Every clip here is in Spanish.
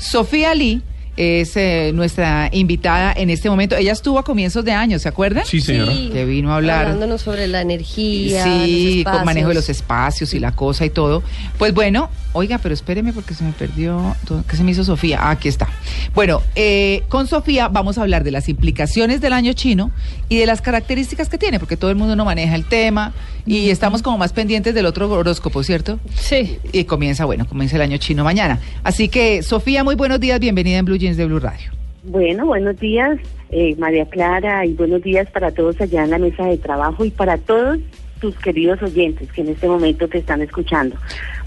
Sofía Lee es eh, nuestra invitada en este momento. Ella estuvo a comienzos de año, ¿se acuerdan? Sí, señora. Sí. Que vino a hablar. Hablándonos sobre la energía. Sí, los con manejo de los espacios. y la cosa y todo. Pues bueno, oiga, pero espéreme porque se me perdió. todo- ¿Qué se me hizo Sofía? Ah, aquí está. Bueno, eh, con Sofía vamos a hablar de las implicaciones del año chino y de las características que tiene, porque todo el mundo no maneja el tema y estamos como más pendientes del otro horóscopo, ¿cierto? Sí. Y comienza, bueno, comienza el año chino mañana. Así que, Sofía, muy buenos días, bienvenida en Blue Jeans de Blue Radio. Bueno, buenos días, eh, María Clara, y buenos días para todos allá en la mesa de trabajo y para todos tus queridos oyentes que en este momento te están escuchando.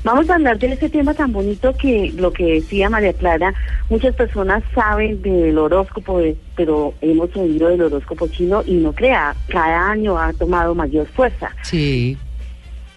Vamos a hablar de ese tema tan bonito que lo que decía María Clara, muchas personas saben del horóscopo, pero hemos oído del horóscopo chino y no crea, cada año ha tomado mayor fuerza. Sí.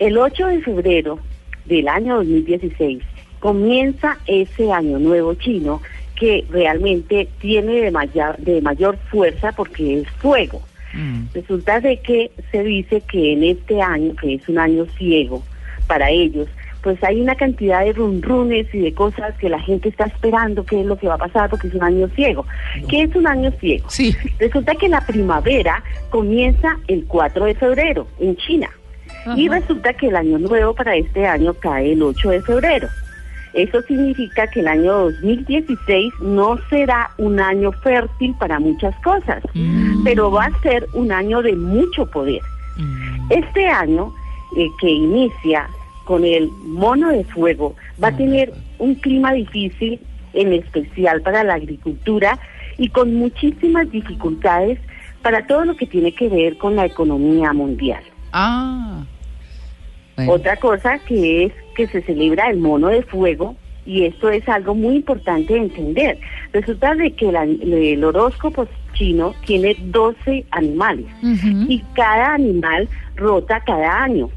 El 8 de febrero del año 2016 comienza ese año nuevo chino que realmente tiene de mayor, de mayor fuerza porque es fuego. Mm. Resulta de que se dice que en este año, que es un año ciego para ellos, pues hay una cantidad de runrunes y de cosas que la gente está esperando qué es lo que va a pasar porque es un año ciego. ¿Qué es un año ciego? Sí. Resulta que la primavera comienza el 4 de febrero en China. Y resulta que el año nuevo para este año cae el 8 de febrero. Eso significa que el año 2016 no será un año fértil para muchas cosas, Mm. pero va a ser un año de mucho poder. Mm. Este año eh, que inicia con el mono de fuego va a tener un clima difícil, en especial para la agricultura y con muchísimas dificultades para todo lo que tiene que ver con la economía mundial. Ah. Bueno. Otra cosa que es que se celebra el mono de fuego y esto es algo muy importante de entender. Resulta de que la- el horóscopo chino tiene 12 animales y cada animal rota cada año.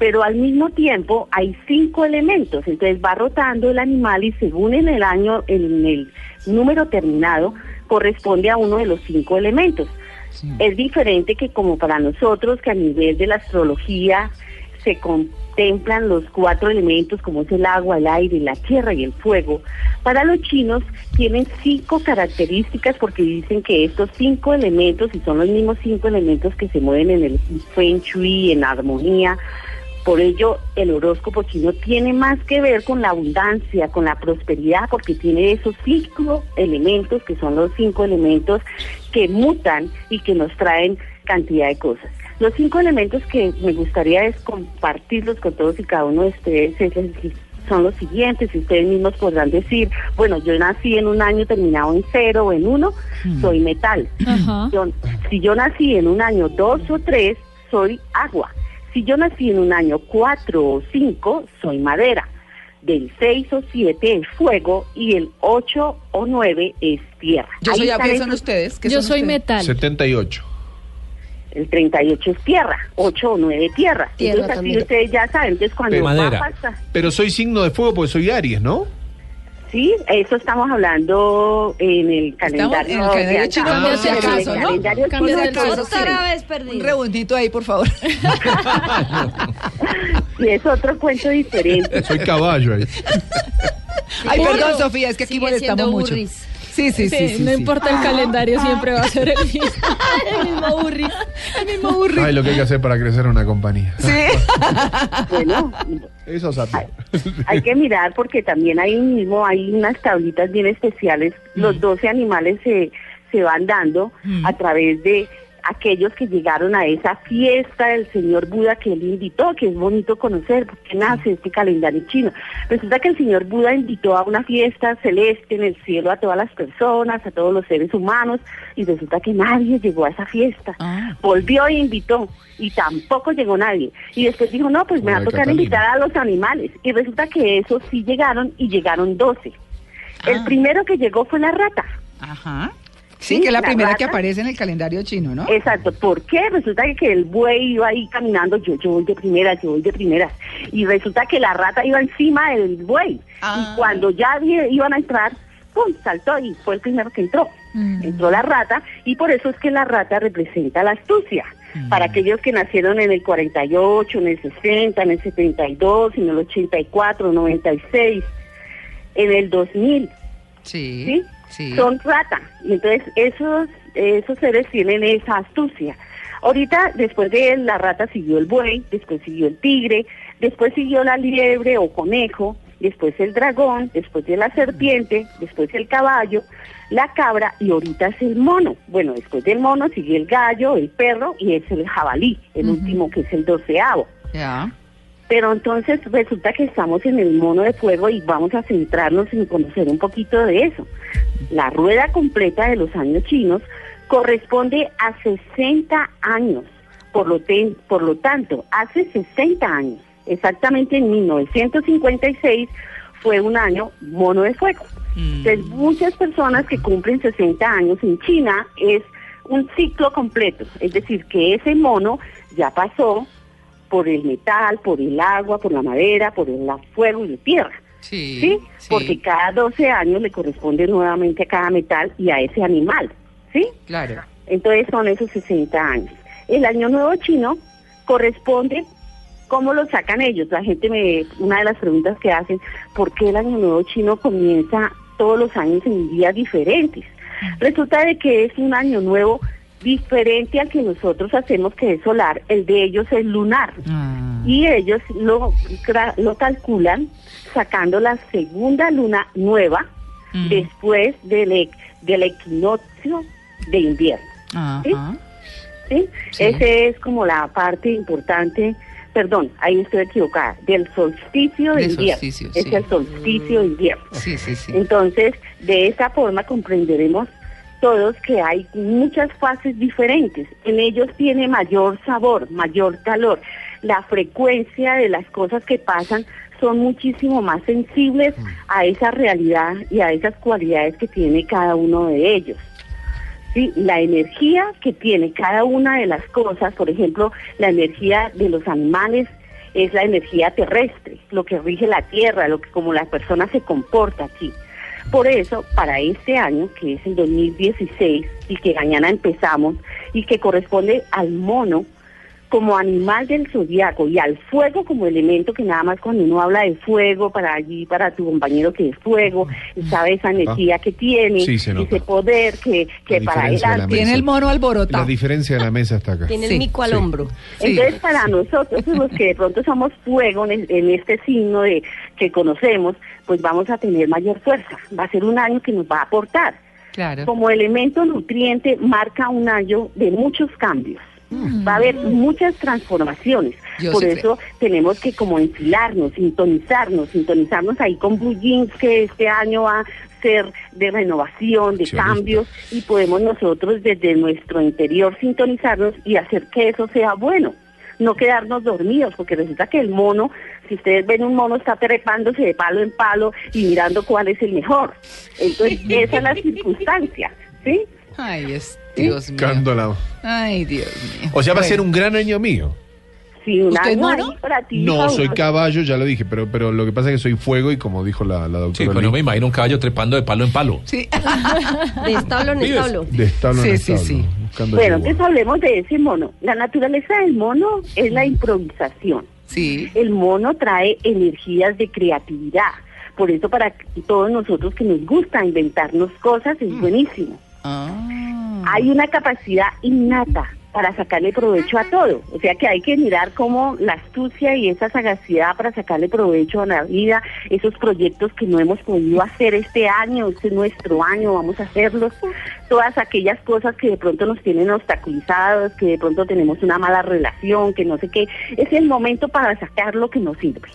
Pero al mismo tiempo hay cinco elementos, entonces va rotando el animal y según en el año, en el número terminado, corresponde a uno de los cinco elementos. Sí. Es diferente que como para nosotros, que a nivel de la astrología se contemplan los cuatro elementos como es el agua, el aire, la tierra y el fuego. Para los chinos tienen cinco características porque dicen que estos cinco elementos, y son los mismos cinco elementos que se mueven en el feng shui, en armonía, por ello, el horóscopo chino tiene más que ver con la abundancia, con la prosperidad, porque tiene esos cinco elementos, que son los cinco elementos que mutan y que nos traen cantidad de cosas. Los cinco elementos que me gustaría es compartirlos con todos y cada uno de ustedes es son los siguientes, y ustedes mismos podrán decir, bueno, yo nací en un año terminado en cero o en uno, soy metal. Yo- si yo nací en un año dos o tres, soy agua. Si yo nací en un año cuatro o cinco, soy madera. Del seis o siete es fuego y el ocho o nueve es tierra. Yo soy están ¿qué son esos- ustedes? ¿Qué Yo son soy ustedes? metal. 78. El 38 es tierra, 8 o 9 tierra. Tierra Entonces así también. ustedes ya saben, entonces cuando De va a pasar- Pero soy signo de fuego porque soy Aries, ¿no? Sí, eso estamos hablando en el calendario. en el calendario chino, acá. por si acaso, ¿no? calendario. Otra vez Un perdido. rebundito ahí, por favor. Sí, es otro cuento diferente. Soy caballo ahí. Ay, perdón, Sofía, es que aquí molestamos mucho. burris. Sí, sí, sí. Sí, no sí. importa el calendario, siempre va a ser el mismo. El mismo burris. El mismo burro. Ay, lo que hay que hacer para crecer una compañía. Sí. Bueno, Eso es hay, hay que mirar porque también ahí mismo hay unas tablitas bien especiales. Los 12 animales se, se van dando Mm. a través de aquellos que llegaron a esa fiesta del señor Buda que él invitó, que es bonito conocer, porque nace este calendario chino. Resulta que el señor Buda invitó a una fiesta celeste en el cielo a todas las personas, a todos los seres humanos, y resulta que nadie llegó a esa fiesta. Ah. Volvió e invitó, y tampoco llegó nadie. Y después dijo, no, pues me va a tocar Catalina. invitar a los animales. Y resulta que esos sí llegaron, y llegaron 12. El Ah. primero que llegó fue la rata. Ajá. Sí, Sí, que es la la primera que aparece en el calendario chino, ¿no? Exacto, ¿por qué? Resulta que- el buey iba ahí caminando, yo, yo voy de primeras, yo voy de primeras, y resulta que la rata iba encima del buey, Ah. y cuando ya iban a entrar, ¡pum!, saltó y fue el primero que entró. Entró la rata, y por eso es que la rata representa la astucia. Para aquellos que nacieron en el 48, en el 60, en el 72, en el 84, 96, en el 2000, Sí. ¿sí? Sí. Son rata. Y entonces esos, esos seres tienen esa astucia. Ahorita, después de la rata siguió el buey, después siguió el tigre, después siguió la liebre o conejo, después el dragón, después de la serpiente, después el caballo, la cabra y ahorita es el mono. Bueno, después del mono sigue el gallo, el perro y es el jabalí, el último que es el doceavo. Pero entonces resulta que estamos en el mono de fuego y vamos a centrarnos en conocer un poquito de eso. La rueda completa de los años chinos corresponde a 60 años. Por lo, ten- por lo tanto, hace 60 años, exactamente en 1956, fue un año mono de fuego. Mm. Entonces, muchas personas que cumplen 60 años en China es un ciclo completo, es decir, que ese mono ya pasó por el metal, por el agua, por la madera, por el fuego y la tierra, Sí. ¿sí? Porque cada 12 años le corresponde nuevamente a cada metal y a ese animal, ¿sí? Claro. Entonces son esos 60 años. El Año Nuevo Chino corresponde, ¿cómo lo sacan ellos? La gente me, una de las preguntas que hacen, ¿por qué el Año Nuevo Chino comienza todos los años en días diferentes? Resulta de que es un Año Nuevo diferente al que nosotros hacemos, que es solar, el de ellos es lunar. Ah. Y ellos lo, lo calculan sacando la segunda luna nueva Mm. después del, e- del equinoccio de invierno. Ajá. ¿sí? Sí. Ese es como la parte importante, perdón, ahí estoy equivocada, del solsticio de invierno. solsticio, es el solsticio de invierno. Sí, sí, sí. Entonces, de esa forma comprenderemos todos que hay muchas fases diferentes. En ellos tiene mayor sabor, mayor calor. La frecuencia de las cosas que pasan son muchísimo más sensibles a esa realidad y a esas cualidades que tiene cada uno de ellos. Sí, la energía que tiene cada una de las cosas, por ejemplo, la energía de los animales es la energía terrestre, lo que rige la tierra, lo que como la persona se comporta aquí. Por eso, para este año, que es el 2016 y que mañana empezamos y que corresponde al mono como animal del zodiaco y al fuego como elemento que nada más cuando uno habla de fuego para allí, para tu compañero que es fuego, sabe esa energía que tiene, Sí, se ese poder que, que La para la adelante. Tiene el mono La alborotado. diferencia de la mesa está acá. Tiene Sí, el mico al sí. hombro. Sí. Entonces, para nosotros, los que de pronto somos fuego en, el- en este signo de que conocemos, pues vamos a tener mayor fuerza. Va a ser un año que nos va a aportar. Claro. Como elemento nutriente, marca un año de muchos cambios. Va a haber muchas transformaciones. Yo Por sí eso tenemos que como enfilarnos, sintonizarnos, sintonizarnos ahí con Blue Jeans, que este año va a ser de renovación, de cambios, y podemos nosotros desde nuestro interior sintonizarnos y hacer que eso sea bueno. No quedarnos dormidos, porque resulta que el mono, si ustedes ven un mono, está trepándose de palo en palo y mirando cuál es el mejor. Entonces, esa es la circunstancia, ¿sí? Ay, es Dios mío. Cándola. Ay, Dios mío. O sea, va a ser Bueno, un gran año mío. Sí, un ¿Usted es año mono? para ti, No, soy caballo, ya lo dije, pero, pero lo que pasa es que soy fuego y como dijo la, la Sí, doctora. pues no me imagino un caballo trepando de palo en palo. Sí. De establo en establo. de establo en Sí, sí, establo, sí. Buscando Bueno, entonces hablemos de ese mono. La naturaleza del mono es la improvisación. Sí. El mono trae energías de creatividad. Por eso para todos nosotros que nos gusta inventarnos cosas es buenísimo. Ah. Hay una capacidad innata para sacarle provecho a todo. O sea que hay que mirar cómo la astucia y esa sagacidad para sacarle provecho a la vida, esos proyectos que no hemos podido hacer este año, este es nuestro año, vamos a hacerlos. Todas aquellas cosas que de pronto nos tienen obstaculizados, que de pronto tenemos una mala relación, que no sé qué, es el momento para sacar lo que nos sirve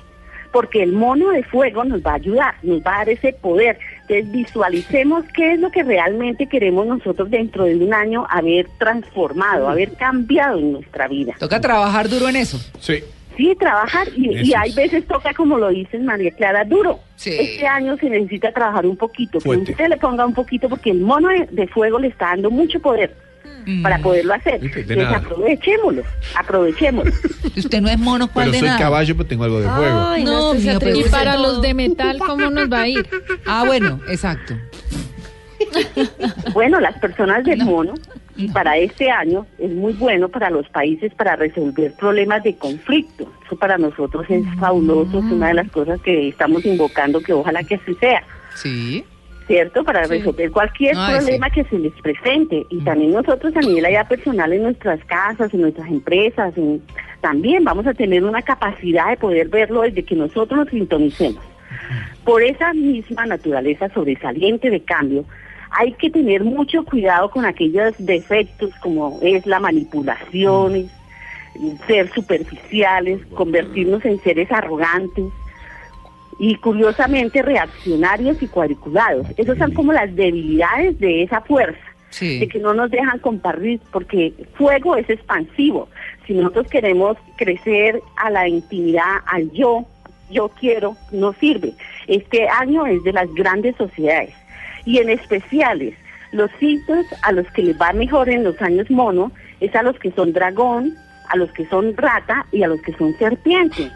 porque el mono de fuego nos va a ayudar, nos va a dar ese poder. Entonces visualicemos qué es lo que realmente queremos nosotros dentro de un año haber transformado, haber cambiado en nuestra vida. Toca trabajar duro en eso. Sí. Sí, trabajar y, y hay es. veces toca, como lo dices María Clara, duro. Sí. Este año se necesita trabajar un poquito, que Fuerte. usted le ponga un poquito porque el mono de, de fuego le está dando mucho poder Mm. para poderlo hacer. De Entonces nada. aprovechémoslo, aprovechémoslo. Usted no es mono, ¿cuál Pero de soy nada? caballo, pero tengo algo de fuego. Ay, No, se mío, pero- Y para todo. los de metal, ¿cómo nos va a ir? Ah, bueno, exacto. Bueno, las personas del No. mono, y No. para este año es muy bueno para los países para resolver problemas de conflicto. Eso para nosotros es fabuloso, es una de las cosas que estamos invocando que ojalá que así sea. Sí. ¿Cierto? Para Sí. resolver cualquier Ay, problema que se les presente. Y también nosotros a nivel allá personal en nuestras casas, en nuestras empresas, en- también vamos a tener una capacidad de poder verlo desde que nosotros nos sintonicemos. Por esa misma naturaleza sobresaliente de cambio, hay que tener mucho cuidado con aquellos defectos como es la manipulación, es ser superficiales, convertirnos en seres arrogantes y curiosamente reaccionarios y cuadriculados. Esas son como las debilidades de esa fuerza Sí. de que no nos dejan compartir, porque fuego es expansivo. Si nosotros queremos crecer a la intimidad, al yo, yo quiero, no sirve. Este año es de las grandes sociedades y en especiales los signos a los que les va mejor en los años mono es a los que son dragón, a los que son rata y a los que son serpiente.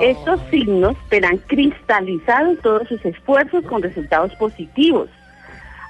Estos signos verán cristalizados todos sus esfuerzos con resultados positivos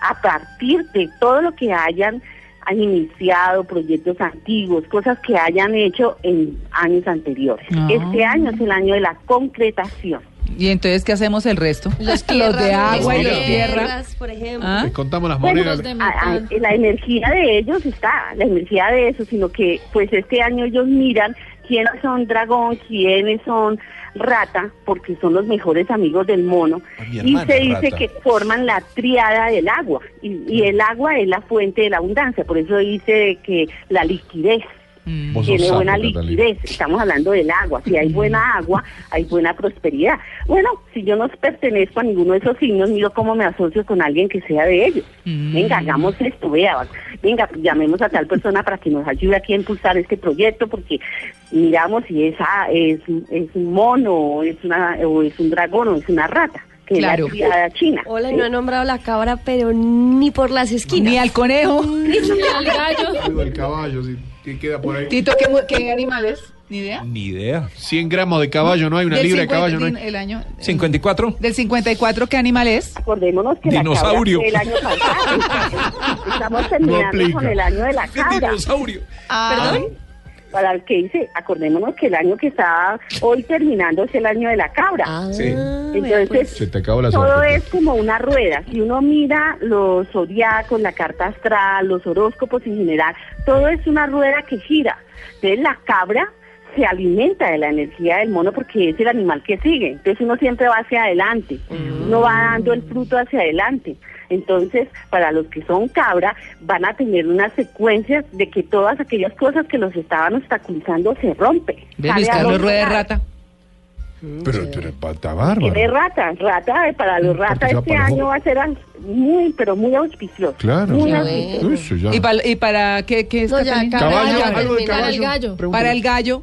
a partir de todo lo que hayan, han iniciado, proyectos antiguos, cosas que hayan hecho en años anteriores. Ah. Este año es el año de la concretación. ¿Y entonces qué hacemos el resto? Los los de agua y los tierra. Tierras, por ejemplo. ¿Ah? Contamos las Bueno, monedas. los de A- a- metal. la energía de ellos está, la energía de eso, sino que pues este año ellos miran quiénes son dragón, quiénes son rata, porque son los mejores amigos del mono, Ah, y se dice rata. que forman la triada del agua, y, y el agua es la fuente de la abundancia, por eso dice que la liquidez Mm. Tiene sapo, buena liquidez. Estamos hablando del agua. Si hay buena agua, hay buena prosperidad. Bueno, si yo no pertenezco a ninguno de esos signos, miro cómo me asocio con alguien que sea de ellos. Mm. Venga, hagamos esto, vea. Venga, llamemos a tal persona para que nos ayude aquí a impulsar este proyecto, porque miramos si esa es, es un mono, o es, una, o es un dragón, o es una rata, que Claro. la criada china. Hola, y no ha nombrado la cabra, pero ni por las esquinas. Ni al conejo. Ni al gallo. Digo, el caballo, sí, que queda por ahí. Tito, ¿qué, qué animal es? ¿Ni idea? Ni idea. 100 gramos de caballo, no hay una Del libra de 50 caballo, no hay. El año, 54. Del 54, ¿qué animal es? Acordémonos que Dinosaurio. la cabra fue el año pasado. Estamos terminando aplica. con el año de la cabra. Dinosaurio. ¿Perdón? Para el que dice, acordémonos que el año que está hoy terminando es el año de la cabra. Ah, Sí. Entonces, pues. Se te acabó la todo suerte. es como una rueda. Si uno mira los zodiacos, la carta astral, los horóscopos en general, todo es una rueda que gira. Entonces, la cabra se alimenta de la energía del mono porque es el animal que sigue. Entonces, uno siempre va hacia adelante. Uno va dando el fruto hacia adelante. Entonces, para los que son cabra, van a tener unas secuencias de que todas aquellas cosas que los estaban obstaculizando se rompen. ¿Ve, Sale Luis a Carlos. Rueda de Rata? Pero, pero pata bárbaro. Tiene rata, rata, eh, para los Mm, ratas este para año va a ser muy, pero muy auspicioso. Claro. Muy auspicioso. Eso ya. ¿Y, para, ¿Y para qué, qué es, No, ya, Caballo, terminar caballo. el gallo. Pregúntale. Para el gallo.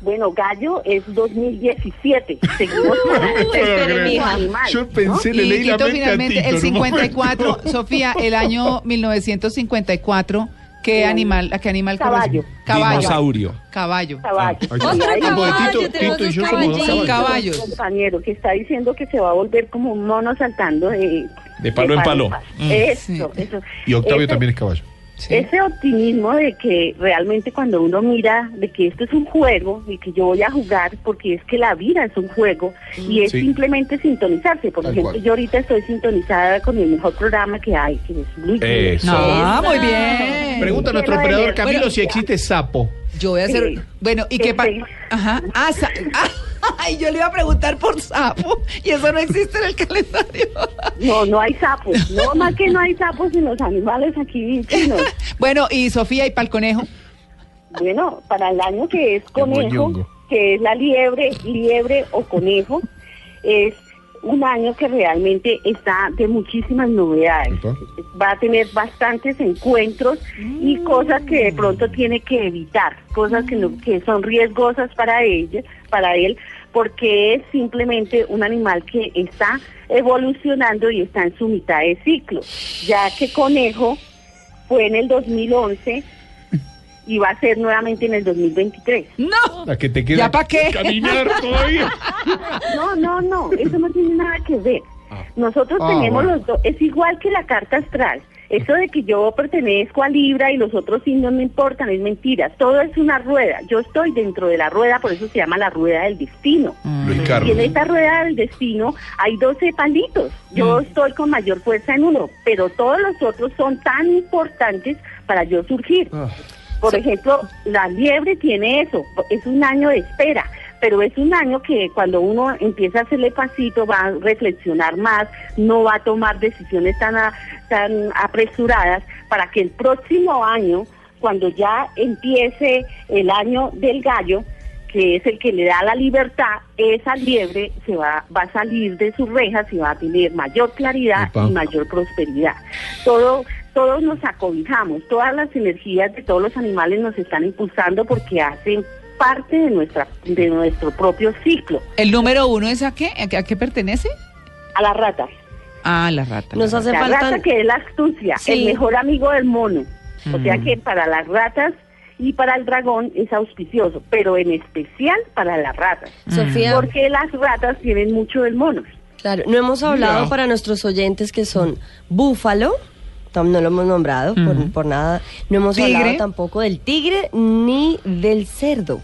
Bueno, gallo es 2017. Seguimos animal. Yo pensé, le Y Tito, finalmente, Tito, el en un 54, Sofía, el año 1954, ¿qué animal, a qué animal Caballo. Caballo. Dinosaurio. Caballo. Caballo. Ahí Otro de caballo, Tito, Tito y yo somos caballos. Compañero que está diciendo que se va a volver como un mono saltando de, De palo en palo. Mm. Eso, Sí. eso. Y Octavio Ese- también es caballo. Sí. Ese optimismo de que realmente cuando uno mira de que esto es un juego y que yo voy a jugar porque es que la vida es un juego y es Sí. simplemente sintonizarse. Por Tal ejemplo, cual. yo ahorita estoy sintonizada con el mejor programa que hay, que es Blue. Eso. No, muy bien. Pregunta a nuestro operador. Camilo si existe sapo. Yo voy a hacer. Sí. Bueno, ¿y qué pasa? Sí. Ajá. Ah, sa- Ay, yo le iba a preguntar por sapo. Y eso no existe en el calendario. No, no hay sapos. No, más que no hay sapos en los animales aquí chinos. Bueno, y Sofía, ¿y para el conejo? Bueno, para el año que es conejo, que es la liebre, liebre o conejo, es un año que realmente está de muchísimas novedades. Va a tener bastantes encuentros y cosas que de pronto tiene que evitar, cosas que, no- que son riesgosas para ella, para él, porque es simplemente un animal que está evolucionando y está en su mitad de ciclo, ya que conejo fue en el 2011 y va a ser nuevamente en el 2023. No. La que te queda ¿Ya pa' qué? caminar todavía. No, no, no, eso no tiene nada que ver. Ah. Nosotros Ah, tenemos bueno. los dos, es igual que la carta astral. Eso de que yo pertenezco a Libra y los otros signos no importan, es mentira. Todo es una rueda. Yo estoy dentro de la rueda, por eso se llama la rueda del destino. Luis Y en esta rueda del destino hay 12 palitos. Yo estoy con mayor fuerza en uno, pero todos los otros son tan importantes para yo surgir. Ah. Por ejemplo, la liebre tiene eso, es un año de espera, pero es un año que cuando uno empieza a hacerle pasito va a reflexionar más, no va a tomar decisiones tan, a- tan apresuradas para que el próximo año, cuando ya empiece el año del gallo, que es el que le da la libertad, esa liebre se va, va a salir de sus rejas y va a tener mayor claridad Epa. y mayor prosperidad. Todo, todos nos acobijamos, todas las energías de todos los animales nos están impulsando porque hacen parte de nuestra, de nuestro propio ciclo. ¿El número uno es a qué? ¿A qué, a qué pertenece? A las ratas. Ah, la rata. Nos la hace La falta. rata que es la astucia, Sí. el mejor amigo del mono. O sea Mm. que para las ratas y para el dragón es auspicioso, pero en especial para las ratas. Sofía, Porque las ratas tienen mucho del mono. claro, no hemos hablado para nuestros oyentes que son búfalo, no lo hemos nombrado por, nada. No hemos Tigre. hablado tampoco del tigre ni del cerdo.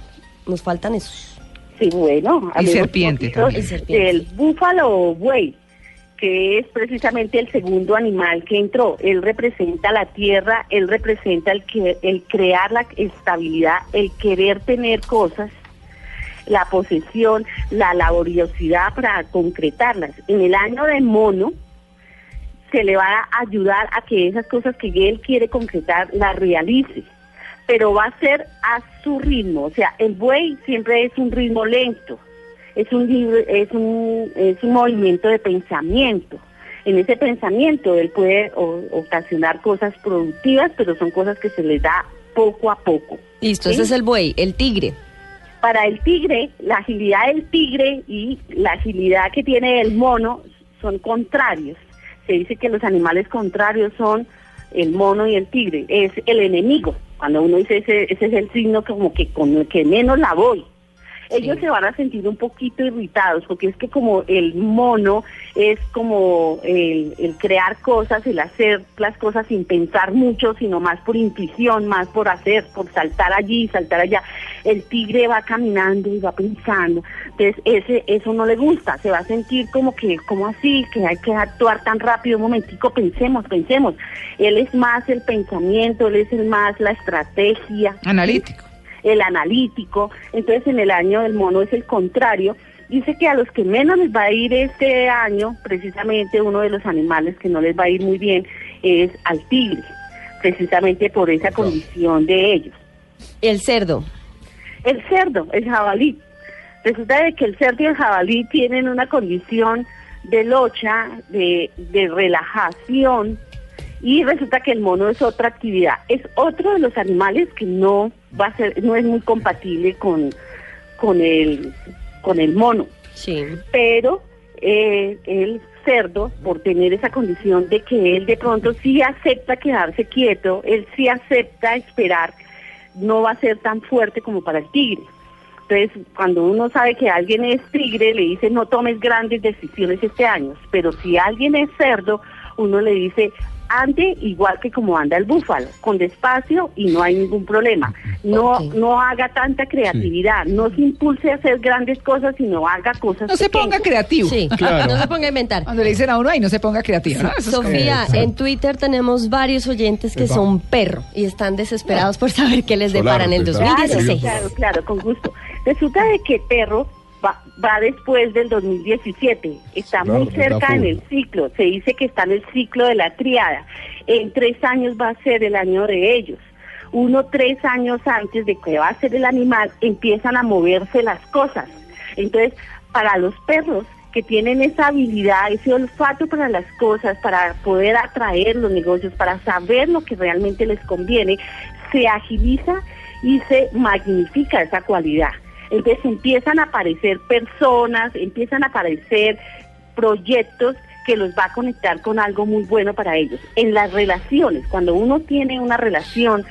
Nos faltan esos. Sí, bueno. hablemos serpiente también. Y serpiente. Del búfalo o buey, que es precisamente el segundo animal que entró. Él representa la tierra, él representa el, que, el crear la estabilidad, el querer tener cosas, la posesión, la laboriosidad para concretarlas. En el año de mono se le va a ayudar a que esas cosas que él quiere concretar las realice pero va a ser a su ritmo. O sea, el buey siempre es un ritmo lento, es un, es un, es un movimiento de pensamiento. En ese pensamiento él puede o- ocasionar cosas productivas, pero son cosas que se les da poco a poco. Listo, ¿Sí? ese es el buey, el tigre. Para el tigre, la agilidad del tigre y la agilidad que tiene el mono son contrarios. Se dice que los animales contrarios son el mono y el tigre, es el enemigo. Cuando uno dice ese, ese es el signo como que con el que menos la voy. Ellos se van a sentir un poquito irritados porque es que como el mono es como el, el crear cosas, el hacer las cosas sin pensar mucho, sino más por intuición, más por hacer, por saltar allí, saltar allá. El tigre va caminando y va pensando. Entonces ese eso no le gusta, se va a sentir como que, como así, que hay que actuar tan rápido, un momentico, pensemos, pensemos. Él es más el pensamiento, él es el más la estrategia Analítico. El analítico, entonces en el año del mono es el contrario. Dice que a los que menos les va a ir este año, precisamente uno de los animales que no les va a ir muy bien es al tigre, precisamente por esa condición de ellos. El cerdo. El cerdo, el jabalí. Resulta de que el cerdo y el jabalí tienen una condición de locha, de, de relajación, y resulta que el mono es otra actividad. Es otro de los animales que no va a ser, no es muy compatible con, con el con el mono. Sí. Pero eh, el cerdo, por tener esa condición de que él de pronto sí acepta quedarse quieto, él sí acepta esperar, no va a ser tan fuerte como para el tigre. Entonces, cuando uno sabe que alguien es tigre, le dice no tomes grandes decisiones este año. Pero si alguien es cerdo, uno le dice ande igual que como anda el búfalo, con despacio y no hay ningún problema. No, no haga tanta creatividad, no se impulse a hacer grandes cosas, sino haga cosas No se ponga creativo. Sí, Claro. no se ponga a inventar. Cuando le dicen a uno, ay, no se ponga creativo. ¿no? Eso es como- Sofía, en Twitter tenemos varios oyentes que son perro y están desesperados por saber qué les Solar, depara en el pues, Claro, 2016. claro, claro, con gusto. Resulta de que Perro va, va después del 2017, está Claro, muy está cerca en el ciclo, se dice que está en el ciclo de la triada. En tres años va a ser el año de ellos. Uno, tres años antes de que va a ser el animal, empiezan a moverse las cosas. Entonces, para los perros que tienen esa habilidad, ese olfato para las cosas, para poder atraer los negocios, para saber lo que realmente les conviene, se agiliza y se magnifica esa cualidad. Entonces empiezan a aparecer personas, empiezan a aparecer proyectos que los va a conectar con algo muy bueno para ellos. En las relaciones, cuando uno tiene una relación,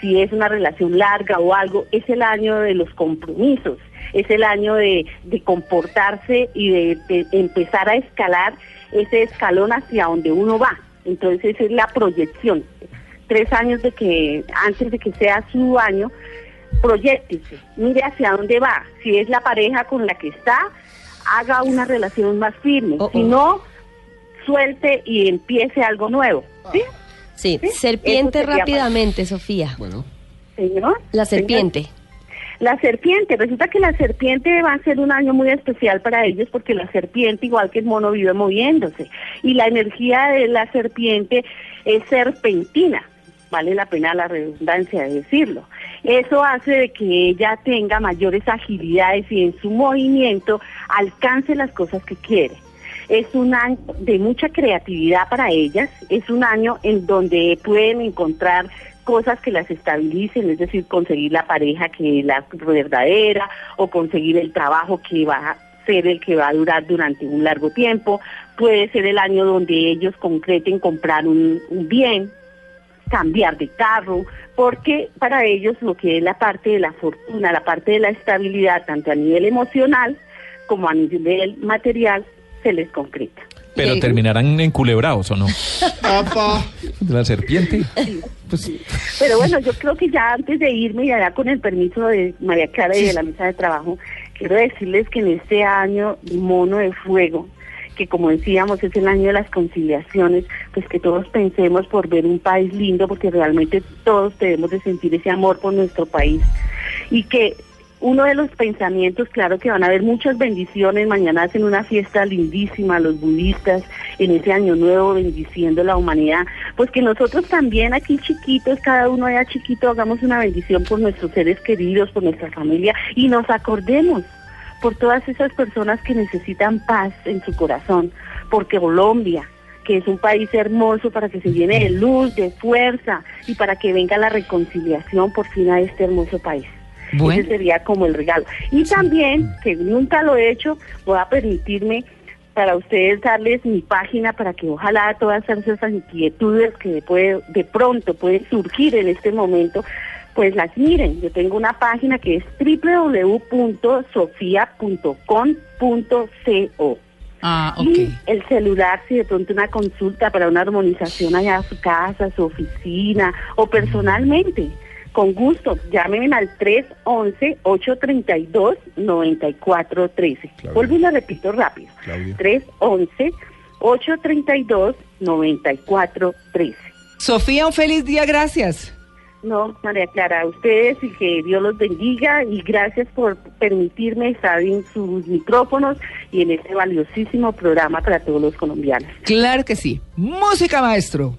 si es una relación larga o algo, es el año de los compromisos, es el año de, de comportarse y de, de empezar a escalar ese escalón hacia donde uno va. Entonces es la proyección. Tres años de que, antes de que sea su año, proyectese, mire hacia dónde va. Si es la pareja con la que está, haga una relación más firme. Oh, Si oh. no, suelte y empiece algo nuevo. ¿Sí? Sí, Sí, serpiente rápidamente, Sofía. Bueno. Señor. La Señor. serpiente. La serpiente, resulta que la serpiente va a ser un año muy especial para ellos porque la serpiente, igual que el mono, vive moviéndose. Y la energía de la serpiente es serpentina, vale la pena la redundancia de decirlo. Eso hace de que ella tenga mayores agilidades y en su movimiento alcance las cosas que quiere. Es un año de mucha creatividad para ellas, es un año en donde pueden encontrar cosas que las estabilicen, es decir, conseguir la pareja que es la verdadera o conseguir el trabajo que va a ser el que va a durar durante un largo tiempo. Puede ser el año donde ellos concreten comprar un, un bien, cambiar de carro, porque para ellos lo que es la parte de la fortuna, la parte de la estabilidad, tanto a nivel emocional como a nivel material, se les concreta. Pero terminarán enculebrados o no. La serpiente. Pues, Pero bueno, yo creo que ya antes de irme y allá con el permiso de María Clara y de la mesa de trabajo, quiero decirles que en este año mono de fuego, que como decíamos es el año de las conciliaciones, pues que todos pensemos por ver un país lindo, porque realmente todos debemos de sentir ese amor por nuestro país. Y que uno de los pensamientos, claro que van a haber muchas bendiciones, mañana hacen una fiesta lindísima los budistas en ese año nuevo bendiciendo la humanidad, pues que nosotros también aquí chiquitos, cada uno allá chiquito, hagamos una bendición por nuestros seres queridos, por nuestra familia y nos acordemos por todas esas personas que necesitan paz en su corazón, porque Colombia, que es un país hermoso para que se llene de luz, de fuerza y para que venga la reconciliación por fin a este hermoso país. Bueno. Ese sería como el regalo. Y también, que nunca lo he hecho, voy a permitirme para ustedes darles mi página para que ojalá todas esas inquietudes que puede, de pronto pueden surgir en este momento, pues las miren. Yo tengo una página que es www.sofia.com.co. Ah, ok. Y el celular, si de pronto una consulta para una armonización allá a su casa, su oficina o personalmente, con gusto, llámenme al 311-832-9413. Claudia. Vuelvo y lo repito rápido. Claudia. 311-832-9413. Sofía, un feliz día, gracias. No, María Clara, a ustedes y que Dios los bendiga y gracias por permitirme estar en sus micrófonos y en este valiosísimo programa para todos los colombianos. Claro que sí. Música, maestro.